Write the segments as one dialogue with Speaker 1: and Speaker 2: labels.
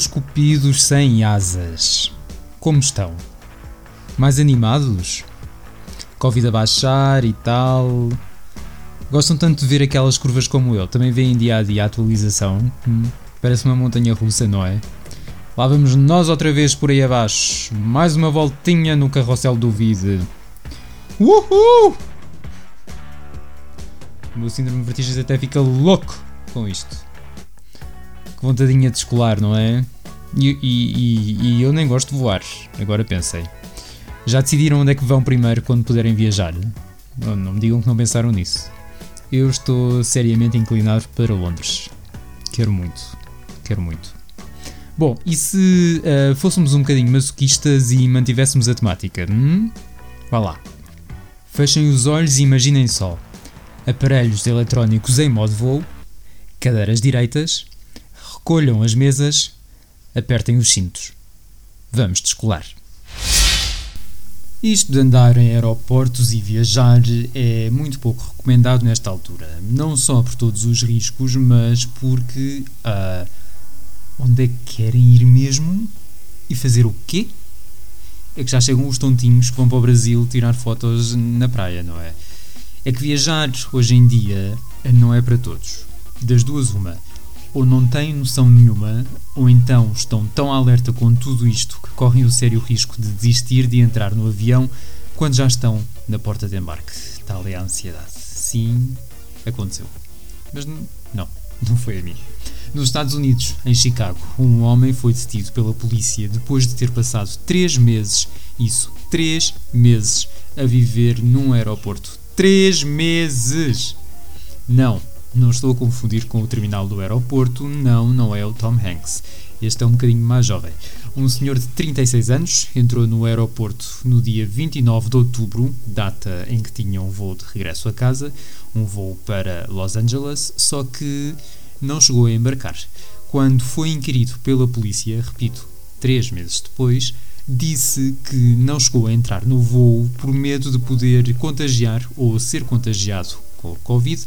Speaker 1: Meus cupidos sem asas, como estão? Mais animados? Covid a baixar e tal. Gostam tanto de ver aquelas curvas como eu? Também veem dia a dia a atualização? Hum, parece uma montanha russa, não é? Lá vamos nós outra vez por aí abaixo. Mais uma voltinha no carrossel do Vide. Uhul! O meu síndrome de vertigens até fica louco com isto. Que vontadinha de escolar, não é? E, e, e, eu nem gosto de voar, agora pensei. Já decidiram onde é que vão primeiro quando puderem viajar? Não, não me digam que não pensaram nisso. Eu estou seriamente inclinado para Londres. Quero muito. Quero muito. Bom, e se uh, fôssemos um bocadinho masoquistas e mantivéssemos a temática? Hum? Vá lá. Fechem os olhos e imaginem só. Aparelhos eletrónicos em modo voo, cadeiras direitas, recolham as mesas, apertem os cintos. Vamos descolar. Isto de andar em aeroportos e viajar é muito pouco recomendado nesta altura. Não só por todos os riscos, mas porque. Uh, onde é que querem ir mesmo? E fazer o quê? É que já chegam os tontinhos que vão para o Brasil tirar fotos na praia, não é? É que viajar hoje em dia não é para todos. Das duas, uma ou não têm noção nenhuma, ou então estão tão alerta com tudo isto que correm o sério risco de desistir de entrar no avião quando já estão na porta de embarque. Tal é a ansiedade. Sim, aconteceu. Mas não, não foi a mim. Nos Estados Unidos, em Chicago, um homem foi detido pela polícia depois de ter passado três meses, isso, três meses, a viver num aeroporto. Três meses! Não, não estou a confundir com o terminal do aeroporto, não, não é o Tom Hanks. Este é um bocadinho mais jovem. Um senhor de 36 anos entrou no aeroporto no dia 29 de outubro, data em que tinha um voo de regresso a casa, um voo para Los Angeles, só que não chegou a embarcar. Quando foi inquirido pela polícia, repito, três meses depois, disse que não chegou a entrar no voo por medo de poder contagiar ou ser contagiado com o Covid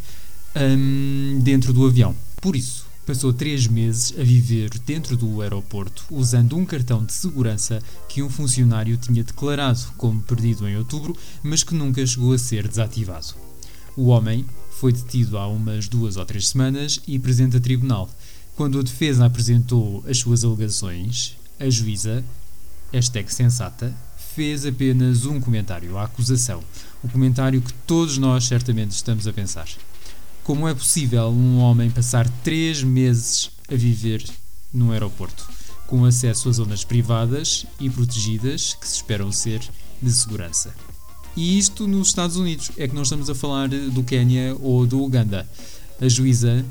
Speaker 1: um, dentro do avião. Por isso, passou três meses a viver dentro do aeroporto usando um cartão de segurança que um funcionário tinha declarado como perdido em outubro, mas que nunca chegou a ser desativado. O homem foi detido há umas duas ou três semanas e presente a tribunal. Quando a defesa apresentou as suas alegações, a juíza, hashtag sensata, fez apenas um comentário à acusação. O comentário que todos nós certamente estamos a pensar. Como é possível um homem passar três meses a viver num aeroporto, com acesso a zonas privadas e protegidas que se esperam ser de segurança? E isto nos Estados Unidos, é que não estamos a falar do Quênia ou do Uganda. A juíza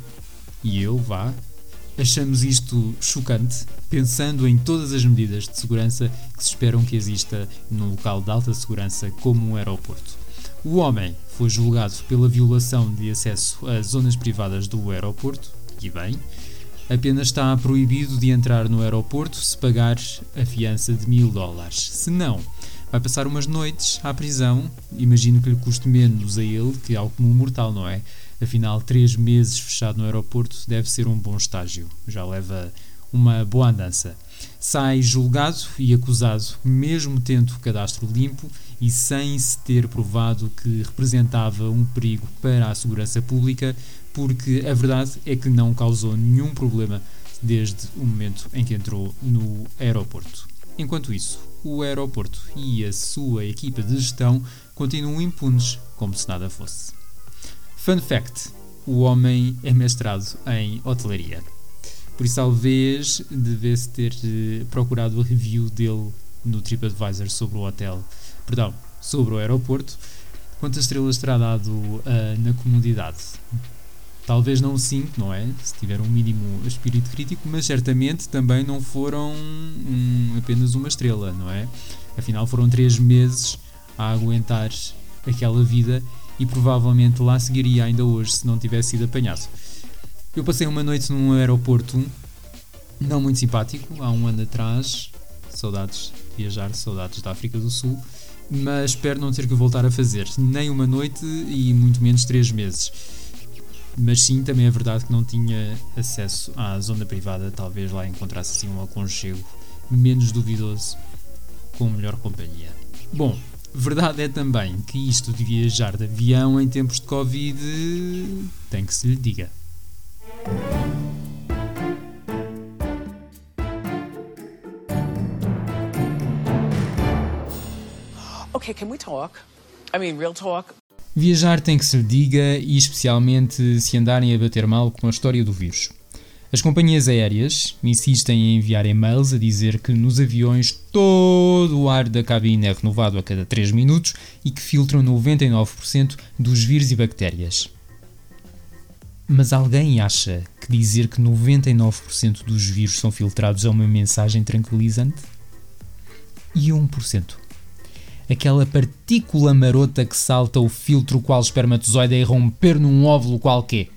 Speaker 1: e eu, vá, achamos isto chocante, pensando em todas as medidas de segurança que se esperam que exista num local de alta segurança como um aeroporto. O homem foi julgado pela violação de acesso a zonas privadas do aeroporto, e bem, apenas está proibido de entrar no aeroporto se pagar a fiança de mil dólares. Se não, vai passar umas noites à prisão. Imagino que lhe custe menos a ele que ao comum mortal, não é? Afinal, três meses fechado no aeroporto deve ser um bom estágio. Já leva uma boa andança. Sai julgado e acusado, mesmo tendo o cadastro limpo e sem se ter provado que representava um perigo para a segurança pública, porque a verdade é que não causou nenhum problema desde o momento em que entrou no aeroporto. Enquanto isso, o aeroporto e a sua equipa de gestão continuam impunes como se nada fosse. Fun fact: o homem é mestrado em hotelaria. Por isso, talvez devesse ter eh, procurado a review dele no TripAdvisor sobre o hotel perdão, sobre o aeroporto, quantas estrelas terá dado uh, na comunidade? Talvez não 5, não é? Se tiver um mínimo espírito crítico, mas certamente também não foram um, apenas uma estrela, não é? Afinal, foram 3 meses a aguentar aquela vida e provavelmente lá seguiria ainda hoje se não tivesse sido apanhado. Eu passei uma noite num aeroporto não muito simpático, há um ano atrás, saudades de viajar, saudades da África do Sul, mas espero não ter que voltar a fazer nem uma noite e muito menos três meses. Mas sim, também é verdade que não tinha acesso à zona privada, talvez lá encontrasse assim um aconchego menos duvidoso com melhor companhia. Bom, verdade é também que isto de viajar de avião em tempos de Covid tem que se lhe diga.
Speaker 2: Okay, can we talk? I mean, real talk.
Speaker 1: Viajar tem que se lhe diga e especialmente se andarem a bater mal com a história do vírus. As companhias aéreas insistem em enviar e-mails a dizer que nos aviões todo o ar da cabine é renovado a cada 3 minutos e que filtram 99% dos vírus e bactérias. Mas alguém acha que dizer que 99% dos vírus são filtrados é uma mensagem tranquilizante? E 1%? Aquela partícula marota que salta o filtro qual espermatozoide a irromper num óvulo qualquer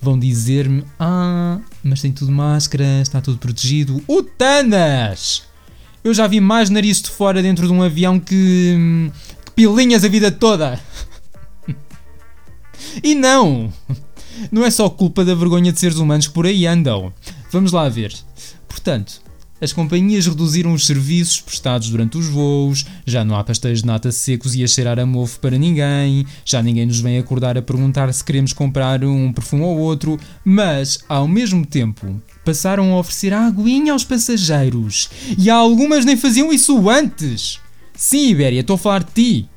Speaker 1: vão dizer-me: Ah, mas tem tudo máscara, está tudo protegido. Utanas! Eu já vi mais nariz de fora dentro de um avião que. que pilinhas a vida toda! e não! Não é só culpa da vergonha de seres humanos que por aí andam. Vamos lá ver. Portanto, as companhias reduziram os serviços prestados durante os voos, já não há pastéis de nata secos e a cheirar a mofo para ninguém, já ninguém nos vem acordar a perguntar se queremos comprar um perfume ou outro, mas, ao mesmo tempo, passaram a oferecer aguinha aos passageiros. E algumas nem faziam isso antes! Sim, Ibéria, estou a falar de ti!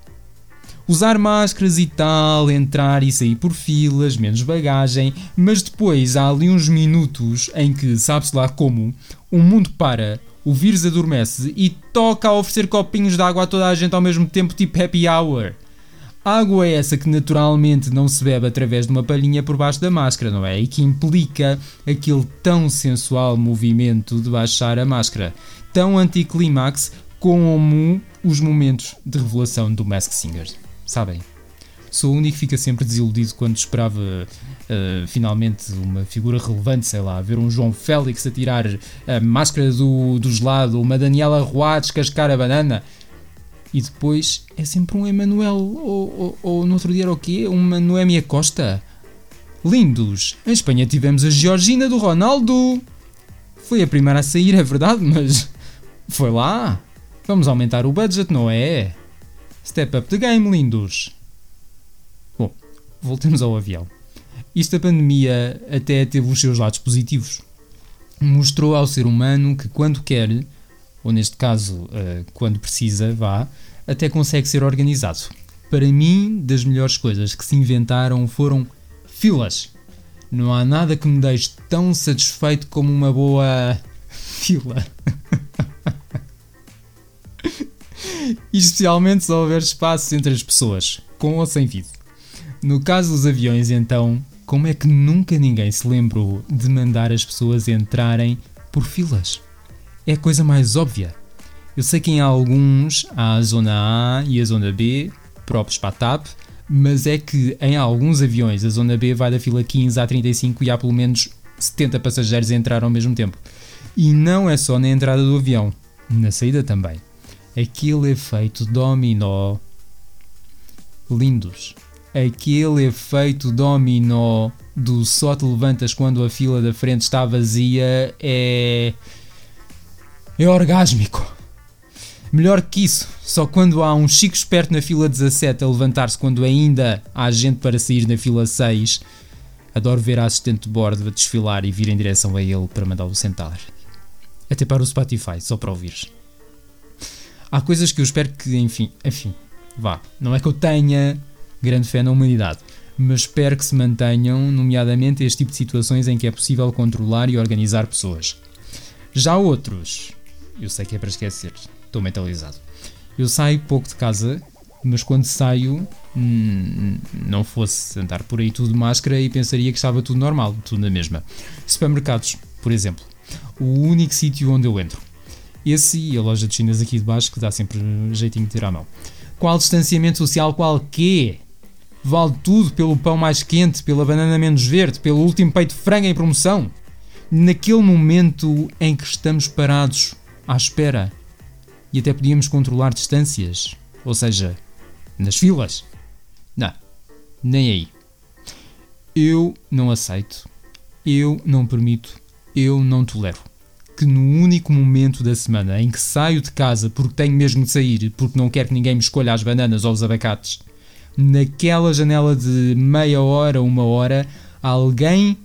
Speaker 1: Usar máscaras e tal, entrar e sair por filas, menos bagagem, mas depois há ali uns minutos em que, sabe-se lá como, o mundo para, o vírus adormece e toca a oferecer copinhos de água a toda a gente ao mesmo tempo, tipo happy hour. Água é essa que naturalmente não se bebe através de uma palhinha por baixo da máscara, não é? E que implica aquele tão sensual movimento de baixar a máscara, tão anticlimax como os momentos de revelação do Mask Singer sabem? Sou o único que fica sempre desiludido quando esperava uh, finalmente uma figura relevante, sei lá, ver um João Félix a tirar a máscara do, do gelado, uma Daniela Roa descascar a banana. E depois é sempre um Emanuel, ou, ou, ou no outro dia era o quê? Uma Noémia Costa. Lindos! Em Espanha tivemos a Georgina do Ronaldo. Foi a primeira a sair, é verdade, mas foi lá. Vamos aumentar o budget, não é? Step up the game, lindos! Bom, voltemos ao avião. Isto da pandemia até teve os seus lados positivos. Mostrou ao ser humano que quando quer, ou neste caso, uh, quando precisa, vá, até consegue ser organizado. Para mim, das melhores coisas que se inventaram foram filas. Não há nada que me deixe tão satisfeito como uma boa fila. Especialmente se houver espaço entre as pessoas, com ou sem vidro. No caso dos aviões, então, como é que nunca ninguém se lembrou de mandar as pessoas entrarem por filas? É a coisa mais óbvia. Eu sei que em alguns há a zona A e a zona B, próprios para a TAP, mas é que em alguns aviões a zona B vai da fila 15 à 35 e há pelo menos 70 passageiros a entrar ao mesmo tempo. E não é só na entrada do avião, na saída também aquele efeito dominó. Lindos. Aquele efeito dominó do só te levantas quando a fila da frente está vazia é. é orgásmico. Melhor que isso, só quando há um chico esperto na fila 17 a levantar-se quando ainda há gente para sair na fila 6. Adoro ver a assistente de bordo a desfilar e vir em direção a ele para mandá-lo sentar. Até para o Spotify, só para ouvires. Há coisas que eu espero que, enfim, enfim, vá. Não é que eu tenha grande fé na humanidade, mas espero que se mantenham, nomeadamente, este tipo de situações em que é possível controlar e organizar pessoas. Já outros, eu sei que é para esquecer, estou mentalizado. Eu saio pouco de casa, mas quando saio, hum, não fosse andar por aí tudo de máscara e pensaria que estava tudo normal, tudo na mesma. Supermercados, por exemplo, o único sítio onde eu entro esse e a loja de chinas aqui de baixo, que dá sempre um jeitinho de ter à mão. Qual distanciamento social qualquer? Vale tudo pelo pão mais quente, pela banana menos verde, pelo último peito de frango em promoção? Naquele momento em que estamos parados, à espera, e até podíamos controlar distâncias, ou seja, nas filas? Não, nem aí. Eu não aceito, eu não permito, eu não tolero que no único momento da semana em que saio de casa porque tenho mesmo de sair, porque não quero que ninguém me escolha as bananas ou os abacates, naquela janela de meia hora, uma hora, alguém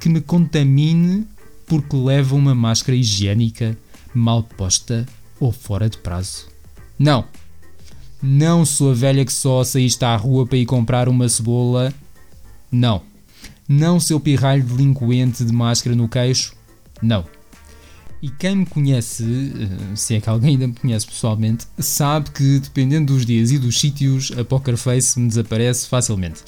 Speaker 1: que me contamine porque leva uma máscara higiênica mal posta ou fora de prazo. Não. Não sou a velha que só saíste à rua para ir comprar uma cebola. Não. Não seu pirralho delinquente de máscara no queixo. Não. E quem me conhece, eh, se é que alguém ainda me conhece pessoalmente, sabe que dependendo dos dias e dos sítios, a Poker Face me desaparece facilmente.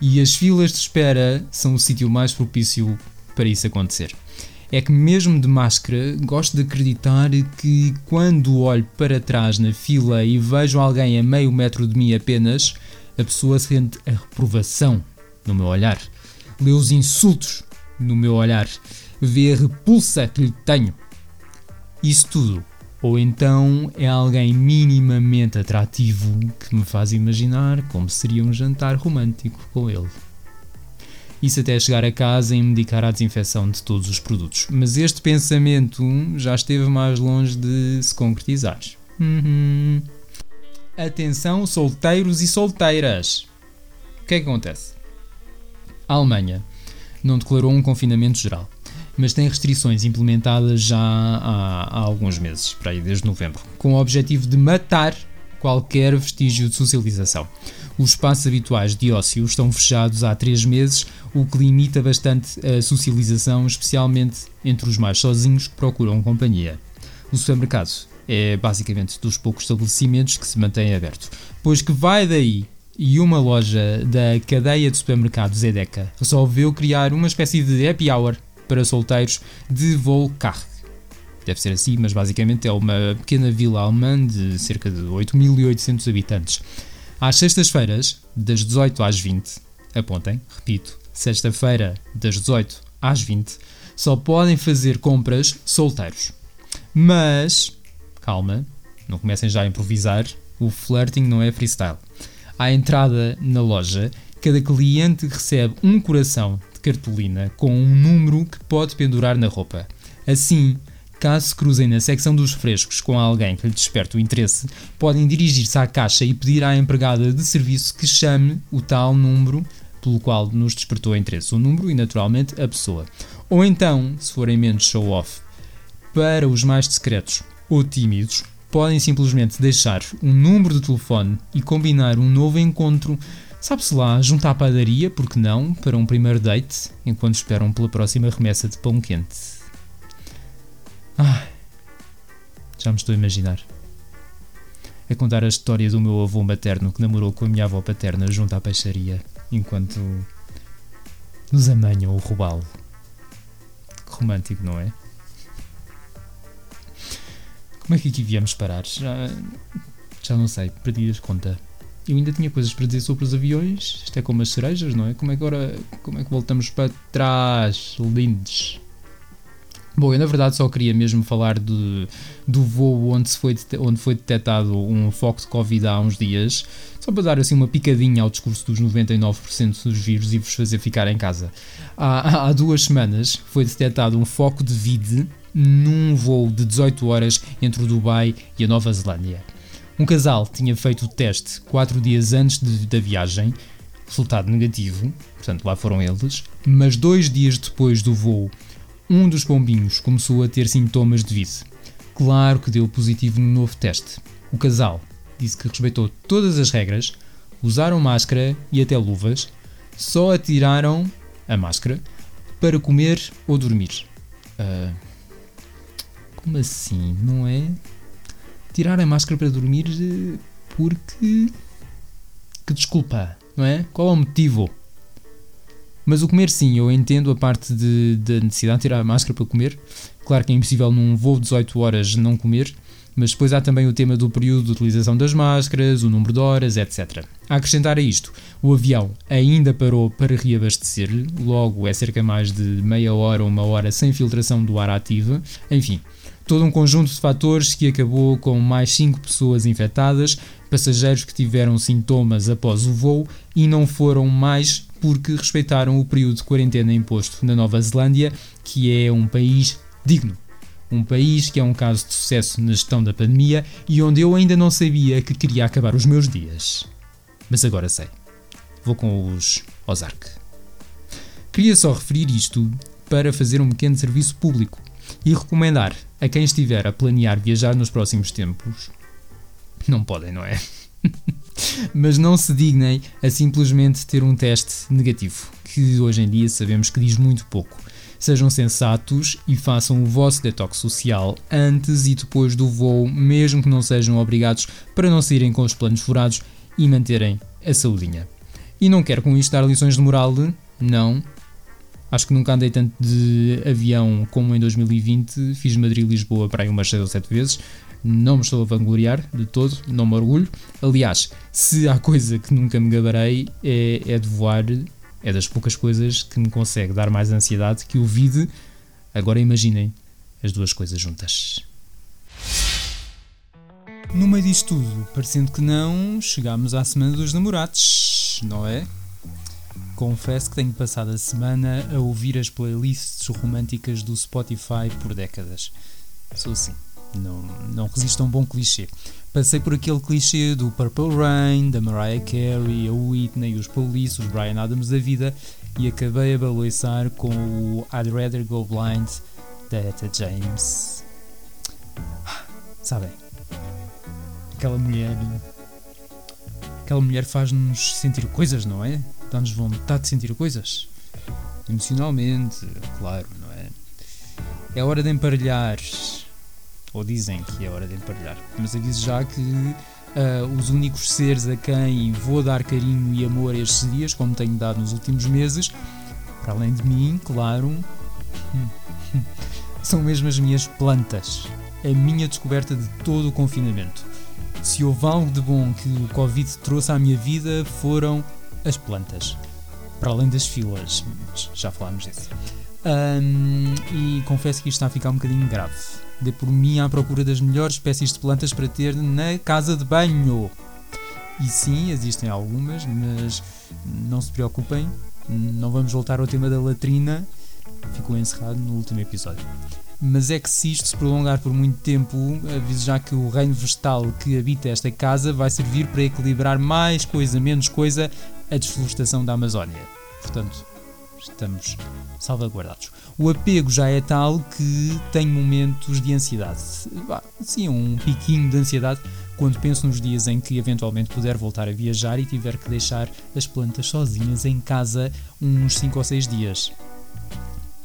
Speaker 1: E as filas de espera são o sítio mais propício para isso acontecer. É que, mesmo de máscara, gosto de acreditar que quando olho para trás na fila e vejo alguém a meio metro de mim apenas, a pessoa sente a reprovação no meu olhar, lê os insultos no meu olhar, vê a repulsa que lhe tenho isso tudo. Ou então é alguém minimamente atrativo que me faz imaginar como seria um jantar romântico com ele. Isso até chegar a casa e me dedicar à desinfecção de todos os produtos. Mas este pensamento já esteve mais longe de se concretizar. Uhum. Atenção, solteiros e solteiras! O que é que acontece? A Alemanha não declarou um confinamento geral mas tem restrições implementadas já há, há alguns meses, para aí desde novembro, com o objetivo de matar qualquer vestígio de socialização. Os espaços habituais de ócio estão fechados há três meses, o que limita bastante a socialização, especialmente entre os mais sozinhos que procuram companhia. O supermercado é basicamente dos poucos estabelecimentos que se mantém aberto, pois que vai daí e uma loja da cadeia de supermercados Edeka resolveu criar uma espécie de happy hour para solteiros de Volkach. Deve ser assim, mas basicamente é uma pequena vila alemã de cerca de 8.800 habitantes. Às sextas-feiras, das 18 às 20, apontem, repito, sexta-feira, das 18 às 20, só podem fazer compras solteiros. Mas, calma, não comecem já a improvisar, o flirting não é freestyle. À entrada na loja, cada cliente recebe um coração cartolina com um número que pode pendurar na roupa. Assim, caso se cruzem na secção dos frescos com alguém que lhe desperte o interesse, podem dirigir-se à caixa e pedir à empregada de serviço que chame o tal número pelo qual nos despertou interesse, o número e naturalmente a pessoa. Ou então, se forem menos show-off, para os mais discretos ou tímidos, podem simplesmente deixar um número de telefone e combinar um novo encontro Sabe-se lá, juntar à padaria, porque não, para um primeiro date, enquanto esperam pela próxima remessa de pão quente. Ai, já me estou a imaginar. A contar a história do meu avô materno que namorou com a minha avó paterna junto à peixaria, enquanto nos amanham o robalo. Romântico, não é? Como é que aqui viemos parar? Já, já não sei, perdi a conta eu ainda tinha coisas para dizer sobre os aviões. Isto é como as cerejas, não é? Como é que agora. Como é que voltamos para trás? Lindes. Bom, eu na verdade só queria mesmo falar de, do voo onde, se foi, onde foi detectado um foco de Covid há uns dias, só para dar assim uma picadinha ao discurso dos 99% dos vírus e vos fazer ficar em casa. Há, há duas semanas foi detectado um foco de vide num voo de 18 horas entre o Dubai e a Nova Zelândia. Um casal tinha feito o teste 4 dias antes de, da viagem, resultado negativo, portanto lá foram eles, mas dois dias depois do voo, um dos pombinhos começou a ter sintomas de vice. Claro que deu positivo no novo teste. O casal disse que respeitou todas as regras, usaram máscara e até luvas, só atiraram a máscara para comer ou dormir. Uh, como assim? Não é? Tirar a máscara para dormir eh, porque. Que desculpa, não é? Qual é o motivo? Mas o comer, sim, eu entendo a parte da necessidade de tirar a máscara para comer. Claro que é impossível num voo de 18 horas não comer, mas depois há também o tema do período de utilização das máscaras, o número de horas, etc. A acrescentar a isto, o avião ainda parou para reabastecer, logo é cerca mais de meia hora ou uma hora sem filtração do ar ativa. Enfim, todo um conjunto de fatores que acabou com mais 5 pessoas infectadas, passageiros que tiveram sintomas após o voo e não foram mais porque respeitaram o período de quarentena imposto na Nova Zelândia, que é um país digno. Um país que é um caso de sucesso na gestão da pandemia e onde eu ainda não sabia que queria acabar os meus dias. Mas agora sei. Vou com os Ozark. Queria só referir isto para fazer um pequeno serviço público e recomendar a quem estiver a planear viajar nos próximos tempos. Não podem, não é? Mas não se dignem a simplesmente ter um teste negativo, que hoje em dia sabemos que diz muito pouco. Sejam sensatos e façam o vosso detox social antes e depois do voo, mesmo que não sejam obrigados, para não saírem com os planos furados e manterem a saudinha. E não quero com isto dar lições de moral, não. Acho que nunca andei tanto de avião como em 2020. Fiz Madrid-Lisboa para aí umas 6 ou 7 vezes. Não me estou a vangloriar de todo, não me orgulho. Aliás, se há coisa que nunca me gabarei é, é de voar é das poucas coisas que me consegue dar mais ansiedade que o vide. Agora imaginem as duas coisas juntas. No meio disto tudo, parecendo que não, chegámos à Semana dos Namorados, não é? Confesso que tenho passado a semana a ouvir as playlists românticas do Spotify por décadas. Sou assim, não, não resisto a um bom clichê. Passei por aquele clichê do Purple Rain, da Mariah Carey, a Whitney, os Police, os Brian Adams da vida e acabei a baloiçar com o I'd Rather Go Blind da Etta James. Sabem, aquela mulher. Aquela mulher faz-nos sentir coisas, não é? Dá-nos vontade de sentir coisas. Emocionalmente, claro, não é? É hora de emparelhar ou dizem que é hora de emparelhar. Mas aviso já que uh, os únicos seres a quem vou dar carinho e amor estes dias, como tenho dado nos últimos meses, para além de mim, claro, são mesmo as minhas plantas. A minha descoberta de todo o confinamento. Se houve algo de bom que o Covid trouxe à minha vida, foram as plantas. Para além das filas, já falámos disso. Um, e confesso que isto está a ficar um bocadinho grave Dê por mim à procura das melhores espécies de plantas para ter na casa de banho. E sim, existem algumas, mas não se preocupem, não vamos voltar ao tema da latrina, ficou encerrado no último episódio. Mas é que se isto se prolongar por muito tempo, aviso já que o reino vegetal que habita esta casa vai servir para equilibrar mais coisa, menos coisa, a desflorestação da Amazónia. Portanto, estamos salvaguardados. O apego já é tal que tenho momentos de ansiedade. Sim, um piquinho de ansiedade quando penso nos dias em que eventualmente puder voltar a viajar e tiver que deixar as plantas sozinhas em casa uns 5 ou 6 dias.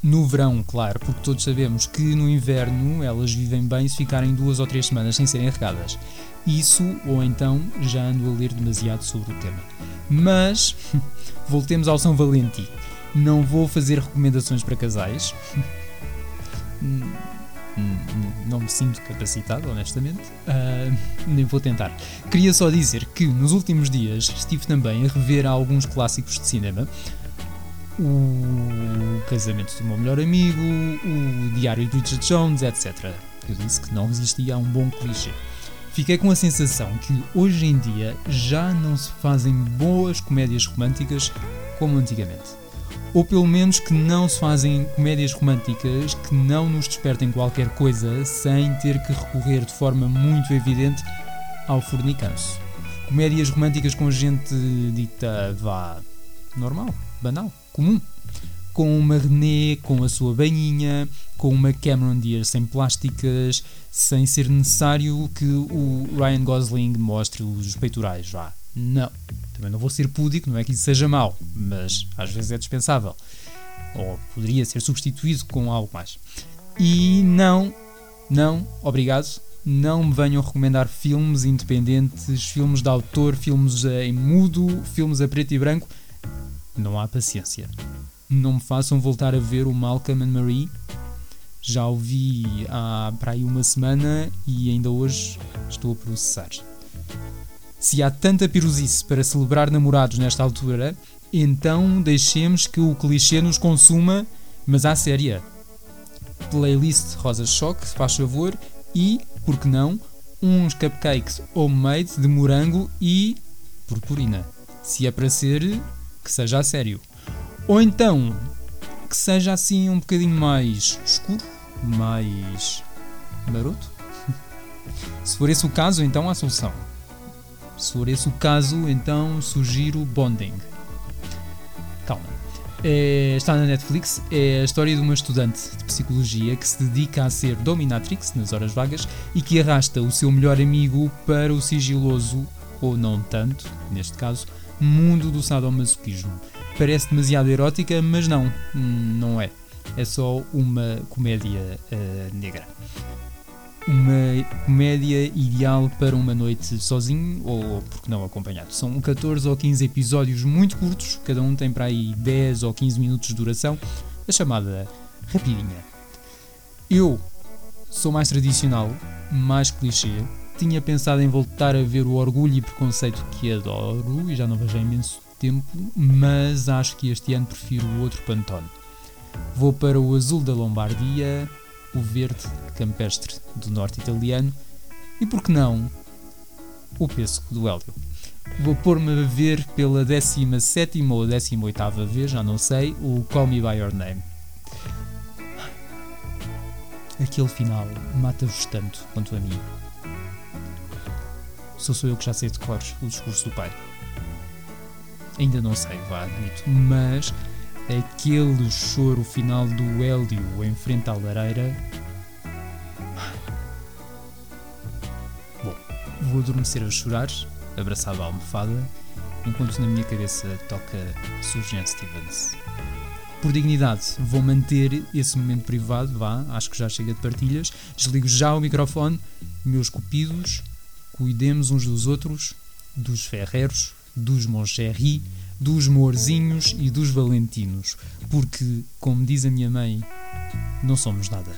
Speaker 1: No verão, claro, porque todos sabemos que no inverno elas vivem bem se ficarem duas ou três semanas sem serem regadas. Isso, ou então já ando a ler demasiado sobre o tema. Mas, voltemos ao São Valentim. Não vou fazer recomendações para casais. não me sinto capacitado, honestamente. Uh, nem vou tentar. Queria só dizer que nos últimos dias estive também a rever alguns clássicos de cinema. O Casamento do Meu Melhor Amigo, o Diário de Richard Jones, etc. Eu disse que não resistia a um bom clichê. Fiquei com a sensação que hoje em dia já não se fazem boas comédias românticas como antigamente ou pelo menos que não se fazem comédias românticas que não nos despertem qualquer coisa sem ter que recorrer de forma muito evidente ao fornicanço. Comédias românticas com gente dita vá normal, banal, comum. Com uma René com a sua banhinha, com uma Cameron Diaz sem plásticas, sem ser necessário que o Ryan Gosling mostre os peitorais, vá. Não. Também não vou ser púdico, não é que isso seja mau, mas às vezes é dispensável. Ou poderia ser substituído com algo mais. E não, não, obrigado. Não me venham recomendar filmes independentes, filmes de autor, filmes em mudo, filmes a preto e branco. Não há paciência. Não me façam voltar a ver o Malcolm and Marie. Já o vi há para aí uma semana e ainda hoje estou a processar. Se há tanta piruzice para celebrar namorados nesta altura, então deixemos que o clichê nos consuma, mas à séria. Playlist Rosa Choque, faz favor, e, por que não, uns cupcakes homemade de morango e purpurina. Se é para ser, que seja a sério. Ou então que seja assim um bocadinho mais escuro, mais maroto. Se for esse o caso, então há solução. Se for esse o caso, então sugiro Bonding. Calma. É, está na Netflix. É a história de uma estudante de psicologia que se dedica a ser dominatrix nas horas vagas e que arrasta o seu melhor amigo para o sigiloso, ou não tanto, neste caso, mundo do sadomasoquismo. Parece demasiado erótica, mas não, não é. É só uma comédia uh, negra uma comédia ideal para uma noite sozinho ou, porque não, acompanhado. São 14 ou 15 episódios muito curtos, cada um tem para aí 10 ou 15 minutos de duração, a chamada rapidinha. Eu sou mais tradicional, mais clichê. Tinha pensado em voltar a ver o Orgulho e Preconceito que adoro e já não vejo há imenso tempo, mas acho que este ano prefiro o outro Pantone. Vou para o Azul da Lombardia, o verde campestre do norte italiano e, por que não, o pêssego do Hélio. Vou pôr-me a ver pela 17 ou 18 vez, já não sei, o Call Me By Your Name. Aquele final mata-vos tanto quanto a mim. Só sou eu que já sei de cor o discurso do pai. Ainda não sei, vá, admito, mas aquele choro final do Hélio em frente à lareira. Bom, vou adormecer a chorar, abraçado à almofada, enquanto na minha cabeça toca Sgt. Stevens. Por dignidade, vou manter esse momento privado, vá, acho que já chega de partilhas. Desligo já o microfone, meus cupidos, cuidemos uns dos outros, dos ferreiros, dos Moncherry dos Morzinhos e dos Valentinos, porque, como diz a minha mãe, não somos nada.